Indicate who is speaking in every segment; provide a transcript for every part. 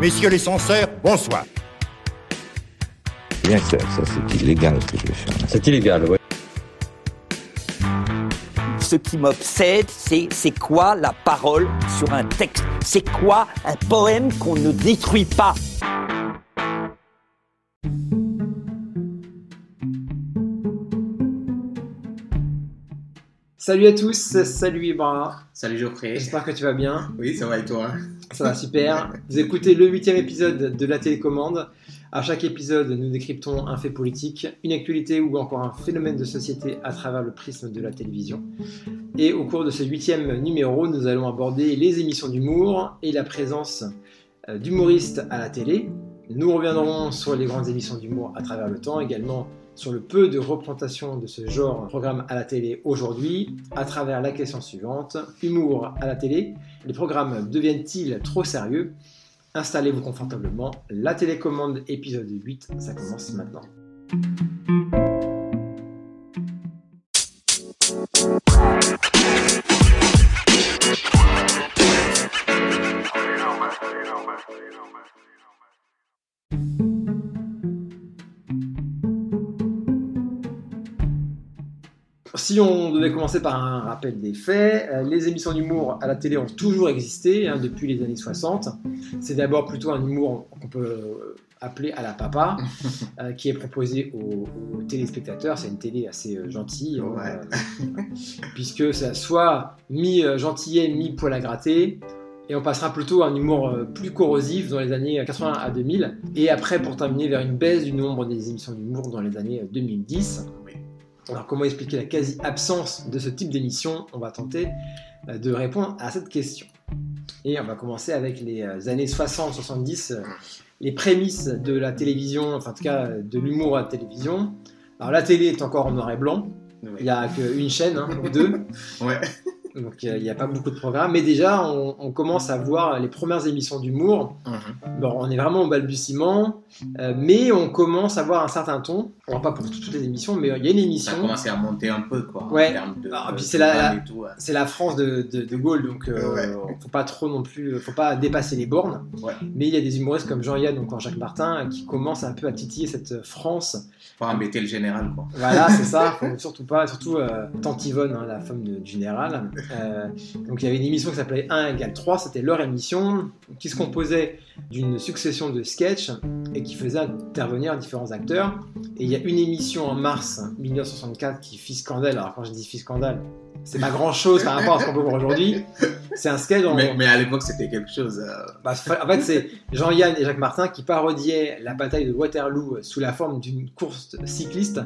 Speaker 1: Messieurs les censeurs, bonsoir.
Speaker 2: Bien sûr, ça c'est illégal ce que je vais faire.
Speaker 3: C'est illégal, oui.
Speaker 4: Ce qui m'obsède, c'est c'est quoi la parole sur un texte? C'est quoi un poème qu'on ne détruit pas?
Speaker 5: Salut à tous, salut Ibra.
Speaker 6: Salut Geoffrey.
Speaker 5: J'espère que tu vas bien.
Speaker 6: Oui, ça va et toi?
Speaker 5: Ça va super. Vous écoutez le huitième épisode de la télécommande. À chaque épisode, nous décryptons un fait politique, une actualité ou encore un phénomène de société à travers le prisme de la télévision. Et au cours de ce huitième numéro, nous allons aborder les émissions d'humour et la présence euh, d'humoristes à la télé. Nous reviendrons sur les grandes émissions d'humour à travers le temps, également sur le peu de représentation de ce genre de programme à la télé aujourd'hui, à travers la question suivante humour à la télé, les programmes deviennent-ils trop sérieux? Installez-vous confortablement. La télécommande épisode 8, ça commence maintenant. Si on devait commencer par un rappel des faits, euh, les émissions d'humour à la télé ont toujours existé hein, depuis les années 60. C'est d'abord plutôt un humour qu'on peut euh, appeler à la papa, euh, qui est proposé aux, aux téléspectateurs. C'est une télé assez euh, gentille, hein,
Speaker 6: Ouais.
Speaker 5: euh, puisque ça soit mi-gentillet, mi-poil à gratter. Et on passera plutôt à un humour plus corrosif dans les années 80 à 2000. Et après, pour terminer, vers une baisse du nombre des émissions d'humour dans les années 2010. Alors comment expliquer la quasi-absence de ce type d'émission? On va tenter euh, de répondre à cette question. Et on va commencer avec les euh, années 60-70, euh, les prémices de la télévision, enfin en tout cas de l'humour à la télévision. Alors la télé est encore en noir et blanc, il n'y a qu'une chaîne hein, ou deux,
Speaker 6: Ouais.
Speaker 5: Donc euh, il n'y a pas beaucoup de programmes, mais déjà on, on commence à voir les premières émissions d'humour.
Speaker 6: Mhm.
Speaker 5: Bon, on est vraiment au balbutiement, euh, mais on commence à voir un certain ton. Alors pas pour toutes les émissions, mais il y a une
Speaker 6: Ça a
Speaker 5: émission.
Speaker 6: commencé à monter un peu, quoi.
Speaker 5: Ouais.
Speaker 6: En termes de,
Speaker 5: puis
Speaker 6: de
Speaker 5: c'est la- c'est la France de, de, de Gaulle, donc euh,
Speaker 6: Ouais.
Speaker 5: faut pas trop non plus, faut pas dépasser les bornes.
Speaker 6: Ouais.
Speaker 5: Mais il y a des humoristes comme Jean-Yann ou encore Jacques Martin qui commencent un peu à titiller cette France.
Speaker 6: Faut embêter le général, quoi.
Speaker 5: Voilà, c'est ça, faut surtout pas, surtout euh, Tante Yvonne, hein, la femme de- du général. Euh, donc il y avait une émission qui s'appelait 1 égale 3, c'était leur émission, qui se composait d'une succession de sketchs et qui faisait intervenir différents acteurs. Et il y a une émission en mars 1964 qui fit scandale. Alors quand je dis fit scandale, c'est pas grand chose par rapport à ce qu'on peut voir aujourd'hui. C'est un sketch
Speaker 6: Mais, mais à l'époque, c'était quelque chose. euh,
Speaker 5: bah, en fait, c'est Jean-Yann et Jacques Martin qui parodiaient la bataille de Waterloo sous la forme d'une course cycliste.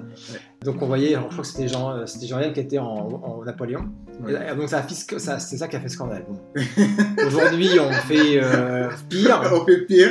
Speaker 5: Donc on voyait, je crois que c'était Jean, euh, c'était Jean-Yann qui était en, en Napoléon.
Speaker 6: Ouais.
Speaker 5: Et donc ça- c'est ça qui a fait scandale. Bon. Aujourd'hui, on fait euh, pire.
Speaker 6: On fait pire.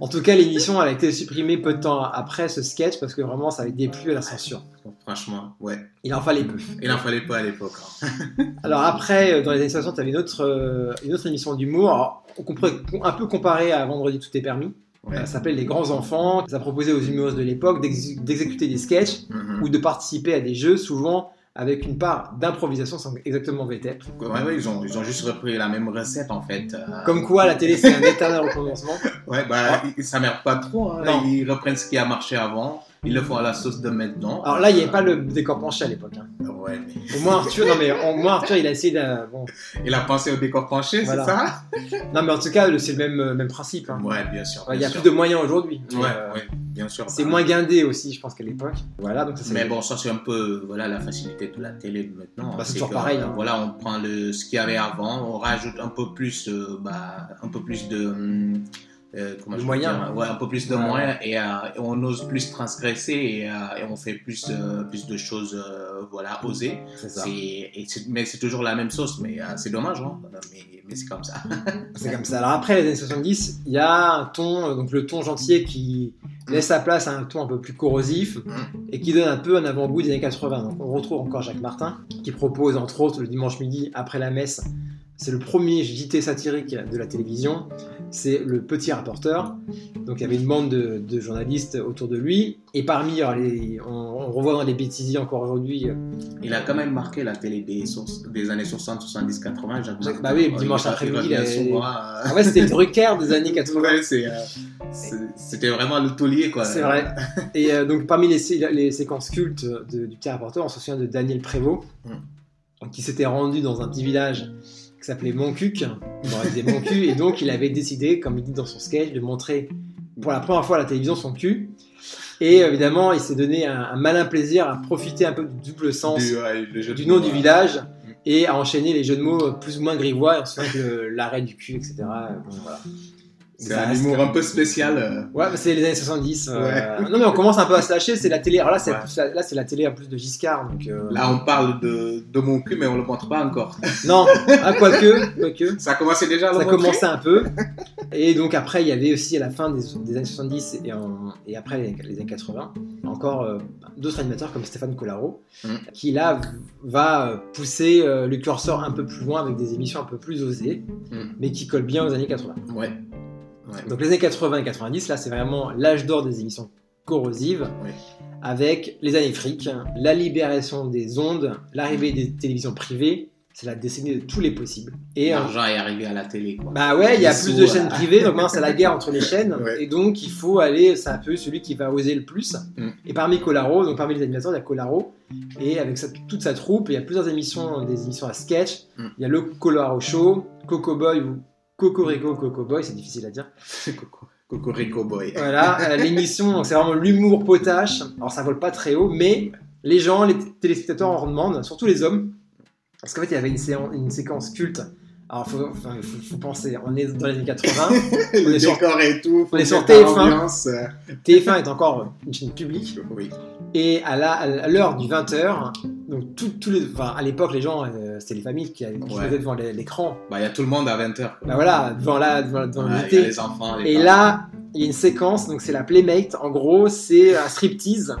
Speaker 5: En tout cas, l'émission elle a été supprimée peu de temps après ce sketch parce que vraiment ça avait déplu à la censure.
Speaker 6: Franchement, ouais.
Speaker 5: Il en fallait peu.
Speaker 6: Il en fallait pas à l'époque. hein.
Speaker 5: Alors après, euh, dans les années 60, il y avait une autre, euh, une autre émission d'humour. On un peu comparer à Vendredi tout est permis.
Speaker 6: Ouais.
Speaker 5: Ça s'appelle Les Grands Enfants. Ça proposait aux humoristes de l'époque d'ex- d'exécuter des sketchs
Speaker 6: Mhm.
Speaker 5: ou de participer à des jeux, souvent avec une part d'improvisation sans exactement vêter.
Speaker 6: Ouais, ouais, ils ont, ils ont juste repris la même recette, en fait. euh,
Speaker 5: Comme quoi, la télé, c'est un éternel recommencement.
Speaker 6: Ouais, bah, ils- ça merde pas trop. hein.
Speaker 5: Non.
Speaker 6: Ils reprennent ce qui a marché avant. Ils le font à la sauce de maintenant.
Speaker 5: Alors là, il n'y avait pas le décor penché à l'époque. hein.
Speaker 6: Ouais, mais
Speaker 5: Au moins, Arthur, non, mais au moins, Arthur, il a essayé de. Bon.
Speaker 6: il a pensé au décor penché,
Speaker 5: Voilà.
Speaker 6: c'est ça?
Speaker 5: Non, mais en tout cas, c'est le même, euh, même principe. hein.
Speaker 6: Ouais, bien sûr.
Speaker 5: Il y a
Speaker 6: sûr.
Speaker 5: plus de moyens aujourd'hui.
Speaker 6: Ouais,
Speaker 5: euh,
Speaker 6: ouais, bien sûr.
Speaker 5: C'est moins guindé aussi, je pense, qu'à l'époque. Voilà, donc ça.
Speaker 6: Mais bon, ça c'est un peu voilà la facilité de la télé de maintenant.
Speaker 5: Bah, c'est toujours
Speaker 6: que,
Speaker 5: pareil,
Speaker 6: euh,
Speaker 5: hein.
Speaker 6: Voilà, on prend le ce qu'il y avait avant, on rajoute un peu plus, euh, bah, un peu plus de hum, euh, comment
Speaker 5: De
Speaker 6: je peux
Speaker 5: moyens.
Speaker 6: dire, ouais, un peu plus de
Speaker 5: Ouais.
Speaker 6: moyens et, euh, et on ose plus transgresser et, euh, et on fait plus euh, plus de choses euh, voilà osées.
Speaker 5: C'est ça.
Speaker 6: C'est et c'est- mais c'est toujours la même sauce, mais euh, c'est dommage, hein. mais, mais c'est comme ça.
Speaker 5: C'est comme ça. Alors après les années 70, il y a un ton, donc le ton gentil qui laisse sa place à un ton un peu plus corrosif et qui donne un peu un avant-goût des années 80. Donc on retrouve encore Jacques Martin qui propose entre autres le dimanche midi après la messe c'est le premier JT satirique de la télévision. C'est le petit rapporteur. Donc il y avait une bande de, de journalistes autour de lui. Et parmi, les- on, on revoit dans les bêtisiers encore aujourd'hui. euh,
Speaker 6: Il a quand même marqué la télé des, années 60, 70, 80. Jacques.
Speaker 5: Bah oui, dimanche après-midi, En fait, c'était le Drucker des années 80.
Speaker 6: ouais, c'est, euh, C'était vraiment le taulier, quoi.
Speaker 5: C'est vrai. Et euh, donc, parmi les, sé- les séquences cultes de- du petit rapporteur, on se souvient de Daniel Prévost, qui s'était rendu dans un petit village qui s'appelait Montcuq. Bon, il disait Montcuq, et donc il avait décidé, comme il dit dans son sketch, de montrer pour la première fois à la télévision son cul. Et évidemment, il s'est donné un, un malin plaisir à profiter un peu du double sens
Speaker 6: Du, ouais,
Speaker 5: nom
Speaker 6: mots,
Speaker 5: du village et à enchaîner les jeux de mots plus ou moins grivois. Et on se que l'arrêt du cul, etc. euh, bon, voilà.
Speaker 6: C'est un humour un peu spécial. euh.
Speaker 5: Ouais, c'est les années 70. euh, Non, mais on commence un peu à se lâcher. C'est la télé. Alors là, c'est
Speaker 6: Ouais.
Speaker 5: la- là, c'est la télé en plus de Giscard. Donc, euh,
Speaker 6: Là, on parle de, de mon cul, mais on le montre pas encore.
Speaker 5: Non, ah, quoique, quoique.
Speaker 6: Ça a commencé déjà à le
Speaker 5: Ça
Speaker 6: montrer
Speaker 5: commençait un peu. Et donc après, il y avait aussi à la fin des, des années 70 et, en- et après les, les années 80, encore euh, d'autres animateurs comme Stéphane Collaro,
Speaker 6: Mm.
Speaker 5: qui là va pousser euh, le curseur un peu plus loin avec des émissions un peu plus osées,
Speaker 6: Mm.
Speaker 5: mais qui collent bien aux années 80.
Speaker 6: Ouais. Ouais.
Speaker 5: Donc les années 80 et 90, là, c'est vraiment l'âge d'or des émissions corrosives, avec les années fric, la libération des ondes, l'arrivée des télévisions privées, c'est la décennie de tous les possibles. Et euh,
Speaker 6: L'argent est arrivé à la télé, quoi.
Speaker 5: bah ouais, il y a plus de chaînes
Speaker 6: euh,
Speaker 5: privées, donc maintenant c'est la guerre entre les chaînes,
Speaker 6: Ouais.
Speaker 5: et donc il faut aller, c'est un peu celui qui va oser le plus.
Speaker 6: Mm.
Speaker 5: Et parmi Colaro, donc parmi les animateurs, il y a Colaro, et avec sa- toute sa troupe, il y a plusieurs émissions, des émissions à sketch.
Speaker 6: Mm.
Speaker 5: Il y a le Colaro Show, Coco Boy ou Cocorico Coco Boy, c'est difficile à dire.
Speaker 6: Coco- Cocorico Boy.
Speaker 5: Voilà, euh, l'émission, donc c'est vraiment l'humour potache. Alors ça vole pas très haut, mais les gens, les téléspectateurs en demandent, surtout les hommes. Parce qu'en fait, il y avait une, séquence culte. Alors, faut, enfin, faut, faut penser, on est dans les années 80.
Speaker 6: le
Speaker 5: est sur-
Speaker 6: décor et tout.
Speaker 5: on est sur
Speaker 6: faut mettre
Speaker 5: TF1.
Speaker 6: l'ambiance, euh,
Speaker 5: TF1 est encore une chaîne publique.
Speaker 6: Oui.
Speaker 5: Et à l'heure du 20h, donc tout- tous les, enfin, à l'époque, les gens, euh, c'était les familles qui, qui
Speaker 6: Ouais.
Speaker 5: devant l'é- l'écran.
Speaker 6: Bah, il y a tout le monde à 20h.
Speaker 5: Bah voilà, devant la, devant,
Speaker 6: y a les enfants, les
Speaker 5: Et
Speaker 6: parents.
Speaker 5: là, il y a une séquence, donc c'est la Playmate. En gros, c'est un striptease.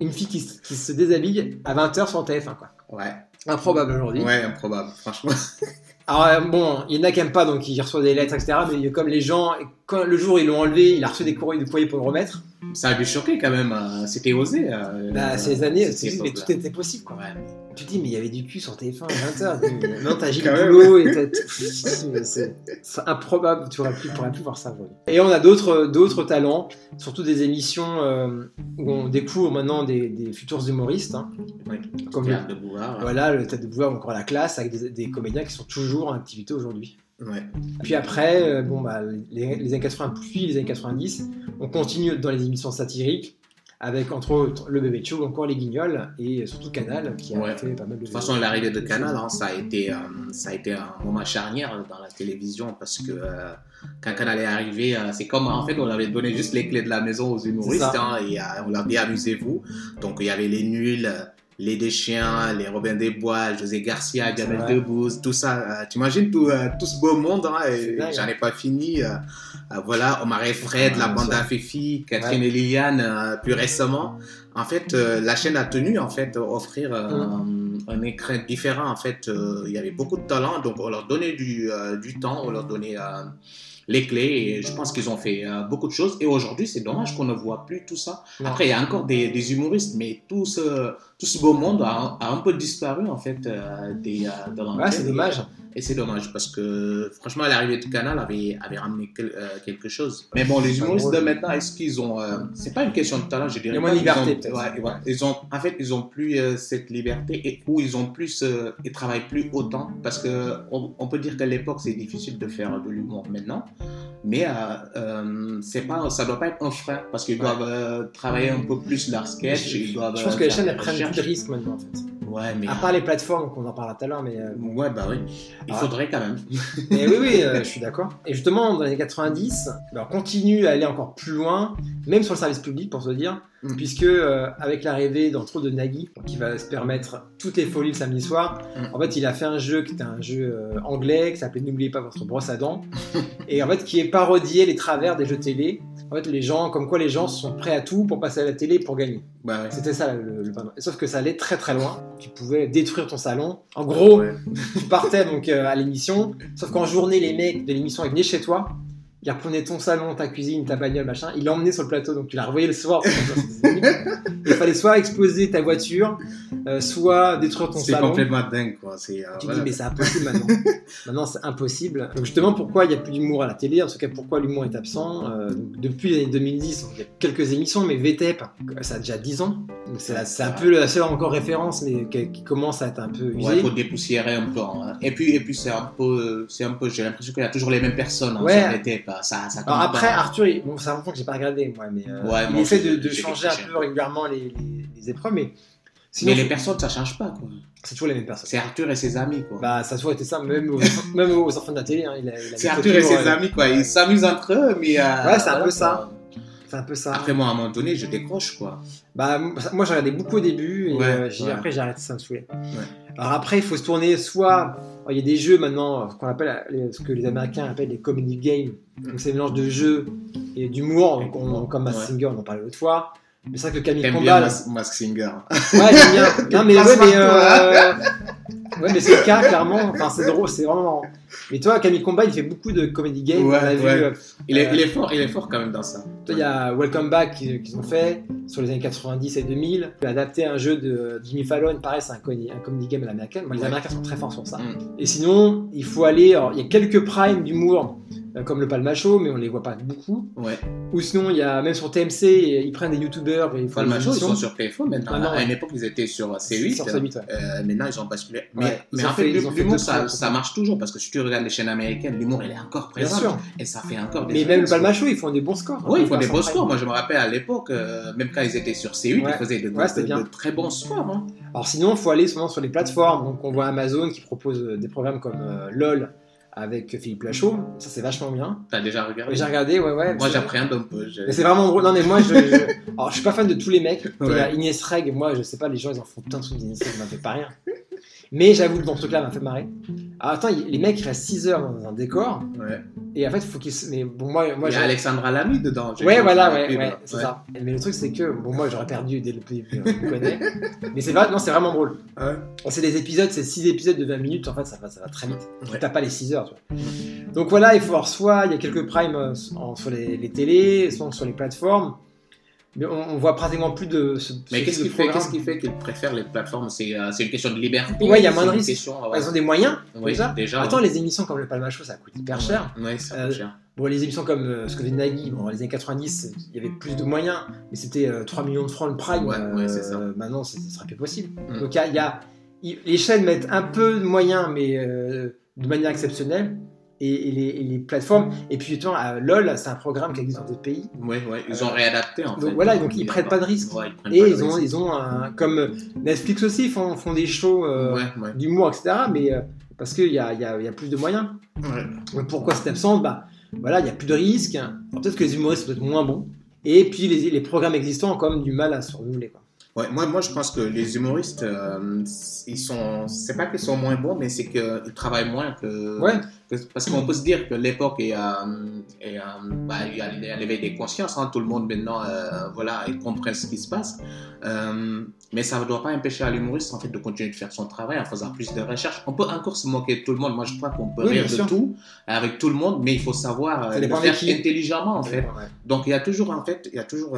Speaker 5: Une fille qui, se- qui se déshabille à 20h sur TF1. Quoi.
Speaker 6: Ouais,
Speaker 5: Improbable aujourd'hui.
Speaker 6: ouais, improbable, franchement.
Speaker 5: Alors euh, bon, il y en a qui aiment pas, donc ils reçoivent des lettres, etc. Mais comme les gens, quand le jour ils l'ont enlevé, il a reçu des courriers, courriers pour le remettre.
Speaker 6: Ça a dû choquer quand même. euh, C'était osé. euh,
Speaker 5: Bah, ces années,
Speaker 6: cette
Speaker 5: mais tout était possible. Quoi.
Speaker 6: Ouais.
Speaker 5: Tu te dis, mais il y avait du cul sur TF1 à 20h. non, t'as Gilles
Speaker 6: Quand même.
Speaker 5: Boulot et C'est improbable, tu plus, pourrais plus voir ça. Et on a d'autres d'autres talents, surtout des émissions euh, où on découvre maintenant des, des futurs humoristes. hein.
Speaker 6: Ouais.
Speaker 5: Comme le,
Speaker 6: de Bouvard.
Speaker 5: voilà, le Tête de Bouvard ou encore la classe, avec des, des comédiens qui sont toujours en activité aujourd'hui.
Speaker 6: Ouais.
Speaker 5: Puis après, euh, bon, bah, les, les années 80 puis les années 90, on continue dans les émissions satiriques avec entre autres le bébé show encore les guignols et surtout Canal qui a
Speaker 6: Ouais.
Speaker 5: fait pas mal de
Speaker 6: De toute façon, l'arrivée de Canal, hein, ça, a été, euh, ça a été un moment charnière dans la télévision parce que euh, quand Canal est arrivé, c'est comme en fait, on avait donné juste les clés de la maison aux humoristes hein, et on leur dit amusez-vous. Donc il y avait les nuls, les Deschiens, les Robin des Bois, José Garcia, Jamel. Debbouze, tout ça. euh, T'imagines tout, euh, tout ce beau monde, hein, j'en
Speaker 5: hein.
Speaker 6: ai pas fini. euh, euh, voilà, Omar et Fred, la
Speaker 5: Ouais,
Speaker 6: bande à Fifi, Catherine et Liliane, euh, plus récemment. En fait, euh, la chaîne a tenu en fait offrir euh,
Speaker 5: Mm.
Speaker 6: un, un écran différent. En fait, euh, il y avait beaucoup de talent, donc on leur donnait du, euh, du temps, on leur donnait euh, les clés, et je pense qu'ils ont fait euh, beaucoup de choses. Et aujourd'hui, c'est dommage qu'on ne voit plus tout ça. Après, il y a encore des, des humoristes, mais tout ce, tout ce beau monde a, a un peu disparu en fait euh, des, euh, de.
Speaker 5: Ouais, c'est dommage.
Speaker 6: Et c'est dommage parce que franchement, l'arrivée du canal avait, avait ramené quel- euh, quelque chose. Mais bon, les humoristes de maintenant, est-ce qu'ils ont. euh, c'est pas une question de talent, je dirais.
Speaker 5: Il y a moins
Speaker 6: pas
Speaker 5: de liberté,
Speaker 6: ont-
Speaker 5: peut-être.
Speaker 6: ouais, ouais. Ils ont, en fait, ils ont plus euh, cette liberté et où ils ont plus. euh, ils travaillent plus autant parce que on, on peut dire qu'à l'époque, c'est difficile de faire de l'humour maintenant. Mais euh, euh, c'est pas, ça doit pas être un frein parce qu'ils
Speaker 5: Ouais.
Speaker 6: doivent euh, travailler un peu plus leur sketch. Ils doivent,
Speaker 5: Je pense
Speaker 6: euh,
Speaker 5: que les chaînes prennent plus de risques maintenant en fait.
Speaker 6: Ouais, mais.
Speaker 5: À part les plateformes qu'on en parlera tout à l'heure, mais, euh,
Speaker 6: Ouais, bah oui. Il
Speaker 5: Ah.
Speaker 6: faudrait quand même.
Speaker 5: mais oui, oui, euh, je suis d'accord. Et justement, dans les années 90, bah, on continue à aller encore plus loin, même sur le service public pour se dire,
Speaker 6: Mm.
Speaker 5: puisque euh, avec l'arrivée d'entre autres de Nagui, qui va se permettre toutes les folies le samedi soir,
Speaker 6: Mm.
Speaker 5: en fait, il a fait un jeu qui était un jeu anglais qui s'appelait N'oubliez pas votre brosse à dents, et en fait, qui est parodié les travers des jeux télé. En fait, les gens, comme quoi les gens sont prêts à tout pour passer à la télé pour gagner.
Speaker 6: Bah ouais.
Speaker 5: C'était ça le, le Père Noël. Sauf que ça allait très très loin. Tu pouvais détruire ton salon. En gros,
Speaker 6: Ouais.
Speaker 5: tu partais donc euh, à l'émission. Sauf qu'en journée, les mecs de l'émission venaient chez toi. Ils reprenaient ton salon, ta cuisine, ta bagnole, machin. Ils l'emmenaient sur le plateau. Donc tu la revoyais le soir. Il fallait soit exploser ta voiture, euh, soit détruire ton
Speaker 6: C'est
Speaker 5: salon.
Speaker 6: complètement dingue, quoi. C'est, euh,
Speaker 5: Tu
Speaker 6: voilà.
Speaker 5: dis, mais c'est impossible maintenant. maintenant, c'est impossible. Donc, justement, pourquoi il n'y a plus d'humour à la télé? En tout cas, pourquoi l'humour est absent? Euh, Depuis les années 2010, il y a quelques émissions, mais VTEP, ça a déjà 10 ans. C'est c'est un peu la seule encore référence, mais qui, qui commence à être un peu usée.
Speaker 6: Ouais, faut dépoussiérer un peu. hein. Et puis, et puis c'est un peu, c'est un peu, j'ai l'impression qu'il y a toujours les mêmes personnes. Hein,
Speaker 5: Ouais.
Speaker 6: sur les Ça, ça
Speaker 5: Alors après,
Speaker 6: pas.
Speaker 5: Arthur, il- bon, c'est un moment que j'ai pas regardé, moi, mais euh,
Speaker 6: Ouais,
Speaker 5: il essaie de, changer un peu régulièrement les, les- les épreuves, mais
Speaker 6: Mais les personnes, ça change pas, quoi.
Speaker 5: c'est toujours les mêmes personnes.
Speaker 6: C'est Arthur et ses amis, quoi.
Speaker 5: Bah, ça a toujours été ça, même aux, même aux enfants de la télé. hein,
Speaker 6: c'est Arthur et ses
Speaker 5: euh,
Speaker 6: amis, quoi. Ils s'amusent entre eux, mais. euh,
Speaker 5: Ouais, c'est un peu ça. C'est un peu ça.
Speaker 6: Après, moi, à un moment donné, je décroche, quoi.
Speaker 5: Bah, moi, j'ai regardé beaucoup au début et
Speaker 6: Ouais,
Speaker 5: euh,
Speaker 6: ouais.
Speaker 5: après, j'ai arrêté, ça me saoulait. Alors après, il faut se tourner soit. alors, Il y a des jeux maintenant, qu'on appelle ce que les Américains appellent les comedy games. Donc, c'est un mélange de jeux et d'humour, comme Mask
Speaker 6: Ouais.
Speaker 5: Singer, on en parlait l'autre fois. Mais c'est vrai que le Camille Combat.
Speaker 6: bien
Speaker 5: là-
Speaker 6: Mas- Mask Singer.
Speaker 5: Ouais, j'aime bien. Non, mais, ouais, euh, ouais, mais c'est le cas, clairement. Enfin, c'est drôle, c'est vraiment. Mais toi, Camille Combat, il fait beaucoup de comedy games.
Speaker 6: Ouais,
Speaker 5: on a vu,
Speaker 6: ouais.
Speaker 5: euh,
Speaker 6: Il est,
Speaker 5: Euh,
Speaker 6: il est fort, il est fort quand même dans ça.
Speaker 5: toi, il y a Welcome Back qu'ils ont fait sur les années 90 et 2000. Tu as adapté un jeu de Jimmy Fallon, pareil, c'est un, comedy- un comedy game à l'américaine. Moi, les. Américains sont très forts sur ça.
Speaker 6: Mm.
Speaker 5: Et sinon, il faut aller. alors, il y a quelques primes d'humour, comme le Palmacho, mais on les voit pas beaucoup.
Speaker 6: Ouais.
Speaker 5: Ou sinon, il y a même sur TMC, ils prennent des youtubeurs et ils font
Speaker 6: Enfin, le
Speaker 5: des
Speaker 6: macho, ils sont sur TF1 maintenant.
Speaker 5: Maintenant,
Speaker 6: à
Speaker 5: ouais.
Speaker 6: une époque, ils étaient sur C8.
Speaker 5: Sur C8, ouais.
Speaker 6: Euh, maintenant, ils ont basculé. Mais,
Speaker 5: Ouais,
Speaker 6: mais en fait, l'humour, ça, ça marche toujours parce que si tu regardes les chaînes américaines, l'humour, il est encore
Speaker 5: Bien
Speaker 6: présent.
Speaker 5: sûr.
Speaker 6: Et ça fait encore des
Speaker 5: Mais même le. Palmacho, ils font des bons scores.
Speaker 6: Oui, ils font des
Speaker 5: prime.
Speaker 6: scores. Moi, je me rappelle à l'époque, euh, même quand ils étaient sur C8,
Speaker 5: Ouais.
Speaker 6: ils faisaient de,
Speaker 5: bien.
Speaker 6: très bons scores. hein.
Speaker 5: Alors sinon, il faut aller souvent sur les plateformes. Donc on voit Amazon qui propose euh, des programmes comme euh, LOL avec Philippe Lachaud. Ça, c'est vachement bien.
Speaker 6: T'as déjà regardé
Speaker 5: J'ai regardé, ouais, ouais.
Speaker 6: Moi, j'appréhende un peu. je-
Speaker 5: Mais c'est vraiment drôle. Non, mais moi, je, je- Alors, je suis pas fan de tous les mecs. Il y a
Speaker 6: Ouais.
Speaker 5: Inès Reg, moi, je sais pas, les gens, ils en font plein de trucs d'Inès Reg, ça m'a fait pas rire. Mais j'avoue que dans ce truc-là, ça m'a fait marrer. Alors, attends, il- les mecs, restent 6 heures dans un décor.
Speaker 6: Ouais.
Speaker 5: Et en fait, il faut qu'ils. se- Mais bon, moi, moi
Speaker 6: Il y a
Speaker 5: j'ai-
Speaker 6: Alexandra Lamy dedans. j'ai
Speaker 5: Ouais,
Speaker 6: vu
Speaker 5: voilà,
Speaker 6: la
Speaker 5: ouais,
Speaker 6: pub.
Speaker 5: ouais, c'est
Speaker 6: Ouais.
Speaker 5: ça. Mais le truc, c'est que, bon, moi, j'aurais perdu dès le début, me connaît. Mais c'est vrai, non, c'est vraiment drôle.
Speaker 6: Ouais.
Speaker 5: C'est des épisodes, c'est 6 épisodes de 20 minutes, en fait, ça va, ça va très vite.
Speaker 6: Ouais.
Speaker 5: T'as pas les 6 heures, tu vois. Donc voilà, il faut avoir soit, il y a quelques primes euh, en- sur les, les télés, soit sur les plateformes. Mais on, on voit pratiquement plus de ce,
Speaker 6: Mais
Speaker 5: ce
Speaker 6: qu'est-ce qui fait, qu'ils préfèrent les plateformes? C'est euh, c'est une question de liberté.
Speaker 5: Ouais, il y a moins de risques. Ils ont des moyens,
Speaker 6: Oui,
Speaker 5: déjà.
Speaker 6: déjà.
Speaker 5: Attends,
Speaker 6: ouais.
Speaker 5: les émissions comme le Palmacho, ça coûte hyper cher.
Speaker 6: Ouais, ça
Speaker 5: Euh,
Speaker 6: coûte cher.
Speaker 5: Bon, les émissions comme euh, ce que faisait Nagui, bon, les années 90, il y avait plus de moyens, mais c'était euh, 3 millions de francs le prime.
Speaker 6: Ouais, ouais, c'est ça.
Speaker 5: euh, Maintenant, ce ne sera plus possible.
Speaker 6: Mm.
Speaker 5: Donc, il y a, y a- les chaînes mettent un peu de moyens, mais euh, de manière exceptionnelle. Et, et les, et les plateformes. Et puis, vois, euh, LOL, c'est un programme qui existe dans d'autres pays.
Speaker 6: Ouais, ouais, ils
Speaker 5: Euh,
Speaker 6: ont réadapté en
Speaker 5: donc
Speaker 6: fait.
Speaker 5: voilà, donc ils prennent pas de risques.
Speaker 6: Ouais, ils
Speaker 5: Et
Speaker 6: pas de
Speaker 5: ils ont, ils ont un. Comme Netflix aussi font, font des shows euh,
Speaker 6: Ouais, ouais.
Speaker 5: d'humour, etc. Mais euh, parce qu'il y a, il y, a, il y a plus de moyens.
Speaker 6: Ouais.
Speaker 5: Donc pourquoi c'est absent? Bah voilà, il n'y a plus de risques. Peut-être que les humoristes sont peut-être moins bons. Et puis les, les programmes existants ont quand même du mal à se renouveler. Quoi.
Speaker 6: Ouais, moi, moi, je pense que les humoristes, euh, ils sont. C'est pas qu'ils sont moins bons, mais c'est qu'ils travaillent moins que.
Speaker 5: Ouais.
Speaker 6: que- parce qu'on peut se dire que l'époque est, euh, est, euh, bah, il y a il l'éveil des consciences. hein, tout le monde maintenant, euh, voilà, ils comprennent ce qui se passe. Euh, mais ça ne doit pas empêcher à l'humoriste en fait de continuer de faire son travail en faisant plus de recherches. On peut encore se moquer de tout le monde. Moi, je crois qu'on peut
Speaker 5: Oui,
Speaker 6: rire de
Speaker 5: sûr.
Speaker 6: tout avec tout le monde, mais il faut savoir le faire intelligemment en fait.
Speaker 5: Ouais.
Speaker 6: Donc il y a toujours en fait, il y a toujours,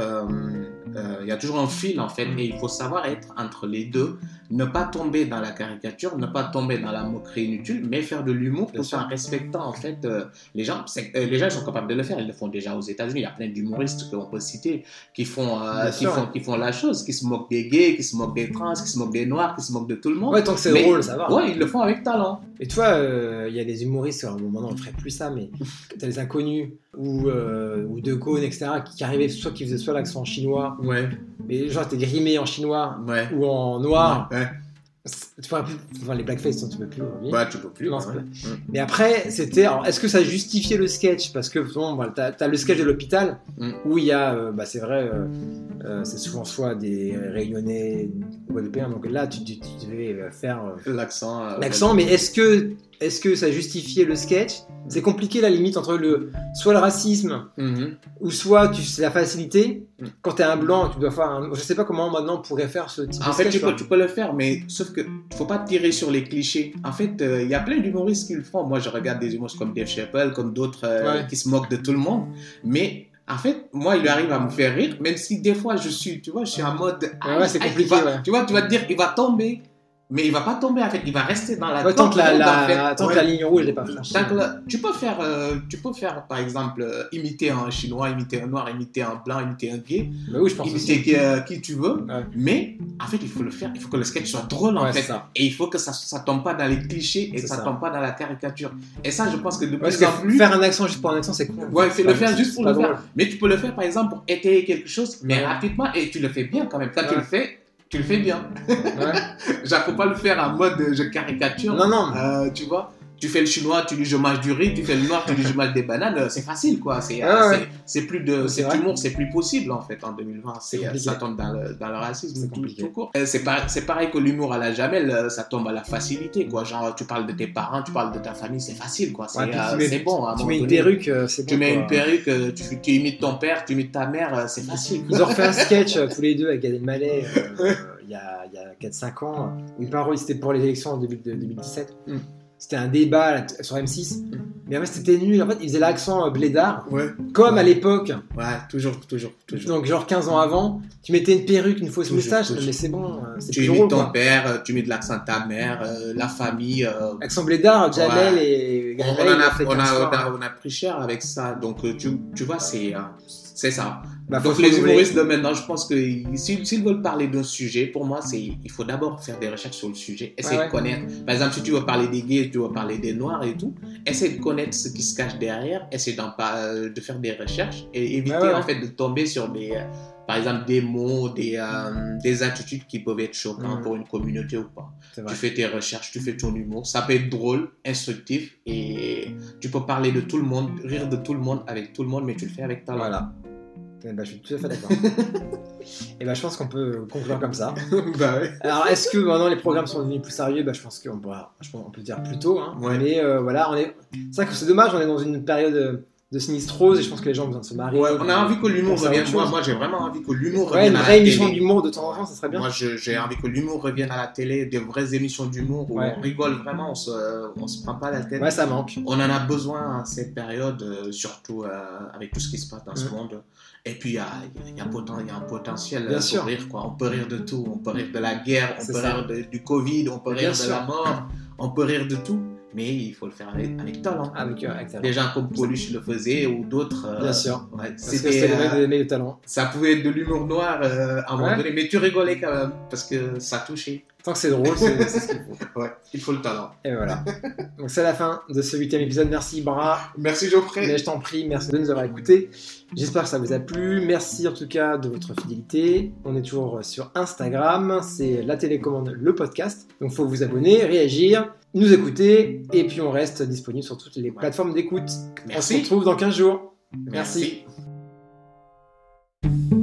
Speaker 6: euh, il y a toujours un fil en fait,
Speaker 5: Mm.
Speaker 6: et il faut savoir être entre les deux, ne pas tomber dans la caricature, ne pas tomber dans la moquerie inutile, mais faire de l'humour tout en respectant en fait euh, les gens. Euh, les gens sont capables de le faire, ils le font déjà aux États-Unis. Il y a plein d'humoristes qu'on peut citer qui font, qui font, qui font la chose, qui se moquent des gays, qui se moquent des trans, qui se moquent des noirs, qui se moquent de tout le monde.
Speaker 5: Ouais, tant que c'est drôle, ça va.
Speaker 6: Ouais, ils le font avec talent.
Speaker 5: Et toi, il y a des humoristes, alors bon, maintenant on ne ferait plus ça, mais t'as les inconnus ou, euh, ou De Gaulle, etc., qui, qui arrivaient, soit qui faisaient soit l'accent chinois,
Speaker 6: Ouais,
Speaker 5: mais genre t'es grimé en chinois
Speaker 6: ouais.
Speaker 5: ou en noir.
Speaker 6: Ouais.
Speaker 5: Tu pourrais plus- enfin, les blackface, tu peux plus aujourd'hui.
Speaker 6: Bah, tu peux plus.
Speaker 5: Non,
Speaker 6: ouais.
Speaker 5: c'est Mais après, c'était. alors, Est-ce que ça justifiait le sketch? Parce que bon, voilà, t'as as le sketch de l'hôpital
Speaker 6: Mm.
Speaker 5: où il y a, euh, bah, c'est vrai, euh, euh, c'est souvent soit des Réunionnais, Guadeloupéens. Donc là, tu, tu- tu devais faire
Speaker 6: L'accent.
Speaker 5: l'accent. Mais est-ce que, est-ce que ça justifiait le sketch? C'est compliqué la limite entre le soit le racisme
Speaker 6: Mhm.
Speaker 5: ou soit tu c'est la facilité.
Speaker 6: Mm.
Speaker 5: Quand t'es un blanc, tu dois faire. Un... Je sais pas comment maintenant on pourrait faire ce type
Speaker 6: En
Speaker 5: de
Speaker 6: fait,
Speaker 5: sketch.
Speaker 6: tu
Speaker 5: quoi.
Speaker 6: peux, tu peux le faire, mais sauf que faut pas tirer sur les clichés. En fait, euh, il y a plein d'humoristes qui le font. Moi, je regarde des humoristes comme Dave Chappelle, comme d'autres euh,
Speaker 5: Ouais.
Speaker 6: qui se moquent de tout le monde. Mais en fait, moi, il arrive à me faire rire, même si des fois, je suis, tu vois, je suis en mode.
Speaker 5: Ouais, c'est compliqué,
Speaker 6: il va-
Speaker 5: ouais.
Speaker 6: Tu vois, tu vas te dire, il va tomber, mais il va pas tomber. En fait, il va rester dans la.
Speaker 5: Ouais, tant que la, la- que la ligne rouge n'est pas franchie.
Speaker 6: Tu peux faire, euh, tu peux faire, par exemple, euh, imiter un chinois, imiter un noir, imiter un blanc, imiter un gay,
Speaker 5: Bah oui, je pense
Speaker 6: imiter qui, euh, qui tu veux.
Speaker 5: Ouais.
Speaker 6: Mais en fait, il faut le faire. Il faut que le sketch soit drôle en fait.
Speaker 5: ça.
Speaker 6: Et il faut que ça ça tombe pas dans les clichés et ça,
Speaker 5: ça.
Speaker 6: tombe pas dans la caricature. Et ça, je pense que de plus
Speaker 5: que
Speaker 6: en plus.
Speaker 5: faire un accent juste pour un accent, c'est cool.
Speaker 6: Ouais, le faire juste pour le
Speaker 5: pas
Speaker 6: faire.
Speaker 5: drôle.
Speaker 6: Mais tu peux le faire par exemple pour étayer quelque chose, mais rapidement et tu le fais bien quand même. Quand tu le fais, tu le fais bien.
Speaker 5: Ouais.
Speaker 6: Faut pas le faire en mode je caricature.
Speaker 5: Non, non.
Speaker 6: Euh, tu vois? Tu fais le chinois, tu dis je mange du riz, tu fais le noir, tu dis je mange des bananes, c'est facile quoi. C'est
Speaker 5: Ah ouais.
Speaker 6: plus de cet humour, c'est plus possible en fait en 2020.
Speaker 5: C'est
Speaker 6: C'est euh, ça tombe dans le, dans le racisme
Speaker 5: C'est
Speaker 6: tout, court. Euh, C'est pareil, c'est pareil que l'humour à la Jamel, euh, ça tombe à la facilité quoi. Genre tu parles de tes parents, tu parles de ta famille, c'est facile quoi. C'est
Speaker 5: Ouais,
Speaker 6: bon.
Speaker 5: Tu mets une perruque, c'est bon.
Speaker 6: Tu mets une perruque, tu, tu imites ton père, tu imites ta mère, c'est facile.
Speaker 5: Ils ont refait un sketch tous les deux avec Gad Elmaleh euh, il y a, a 4-5 ans où il parle, c'était pour les élections en début de 2017.
Speaker 6: Mm.
Speaker 5: C'était un débat là, sur M6.
Speaker 6: Mm.
Speaker 5: Mais en fait, c'était nul. En fait, il faisait l'accent euh, blédard,
Speaker 6: Ouais,
Speaker 5: comme à l'époque.
Speaker 6: ouais, toujours, toujours, toujours.
Speaker 5: Donc, genre 15 ans avant, tu mettais une perruque, une fausse
Speaker 6: Toujours,
Speaker 5: moustache.
Speaker 6: toujours.
Speaker 5: Mais c'est bon, euh, c'est
Speaker 6: tu
Speaker 5: plus
Speaker 6: imites
Speaker 5: drôle.
Speaker 6: ton
Speaker 5: quoi.
Speaker 6: père, euh, tu mets de l'accent de ta mère, euh, la famille. euh,
Speaker 5: Accent blédard, Jamel
Speaker 6: Ouais.
Speaker 5: et
Speaker 6: on,
Speaker 5: ils
Speaker 6: a,
Speaker 5: l'ont fait
Speaker 6: on,
Speaker 5: 15
Speaker 6: a,
Speaker 5: fois.
Speaker 6: on, a, on a pris cher avec ça. Donc, tu, tu vois, c'est euh, c'est ça.
Speaker 5: Bah,
Speaker 6: Donc, les humoristes de maintenant, je pense que s'ils veulent parler d'un sujet, pour moi, c'est il faut d'abord faire des recherches sur le sujet, essayer
Speaker 5: Ouais, ouais.
Speaker 6: de connaître. Par exemple, si tu veux parler des gays, tu veux parler des noirs et tout, essaie de connaître ce qui se cache derrière, par- euh, de faire des recherches et éviter
Speaker 5: Ouais,
Speaker 6: en fait de tomber sur des, euh, par exemple, des mots, des, euh, des attitudes qui peuvent être choquantes
Speaker 5: Mhm.
Speaker 6: pour une communauté ou pas. Tu fais tes recherches, tu fais ton humour. Ça peut être drôle, instructif et tu peux parler de tout le monde, rire de tout le monde avec tout le monde, mais tu le fais avec talent.
Speaker 5: Voilà. Eh ben, je suis tout à fait d'accord. Et ben, je pense qu'on peut conclure comme ça.
Speaker 6: bah ouais.
Speaker 5: Alors, est-ce que maintenant les programmes sont devenus plus sérieux? Bah, Je pense qu'on peut, dire plus tôt. Hein.
Speaker 6: Ouais.
Speaker 5: Mais euh, voilà, on est... c'est vrai que c'est dommage, on est dans une période euh, de sinistrose et je pense que les gens ont besoin de se marier.
Speaker 6: Ouais, on a envie que l'humour revienne. Moi, j'ai vraiment envie que l'humour
Speaker 5: Ouais,
Speaker 6: revienne
Speaker 5: une
Speaker 6: à
Speaker 5: vraie émission d'humour de temps en temps, ça serait bien.
Speaker 6: Moi, j'ai envie que l'humour revienne à la télé, des vraies émissions d'humour où
Speaker 5: Ouais.
Speaker 6: on rigole vraiment, on se, on se prend pas la tête.
Speaker 5: Ouais, ça manque.
Speaker 6: On en a besoin à cette période, euh, surtout euh, avec tout ce qui se passe dans ce monde. Et puis, il y a, y, a y a un potentiel
Speaker 5: Bien
Speaker 6: euh,
Speaker 5: sûr.
Speaker 6: pour rire. Quoi. On peut rire de tout. On peut rire de la guerre, on peut
Speaker 5: ça.
Speaker 6: rire de- du Covid, on peut
Speaker 5: Bien
Speaker 6: rire de la mort, on peut rire de tout. Mais il faut le faire avec, avec talent.
Speaker 5: Avec, avec talent.
Speaker 6: Des gens comme Pauluche le faisaient ou d'autres. euh,
Speaker 5: Bien sûr.
Speaker 6: ouais,
Speaker 5: Parce que
Speaker 6: c'était, euh,
Speaker 5: le talent.
Speaker 6: ça pouvait être de l'humour noir euh, à un moment donné, mais tu rigolais quand même parce que ça touchait.
Speaker 5: Tant que c'est drôle, c'est c'est ce qu'il faut.
Speaker 6: Ouais, il faut le talent.
Speaker 5: Et voilà. Donc, c'est la fin de ce huitième épisode. Merci, Bra.
Speaker 6: Merci Geoffrey.
Speaker 5: Mais je t'en prie, merci de nous avoir écoutés. J'espère que ça vous a plu. Merci en tout cas de votre fidélité. On est toujours sur Instagram, c'est la télécommande, le podcast. Donc faut vous abonner, réagir, nous écouter, et puis on reste disponible sur toutes les plateformes d'écoute. On se retrouve dans 15 jours. Merci.
Speaker 6: Merci.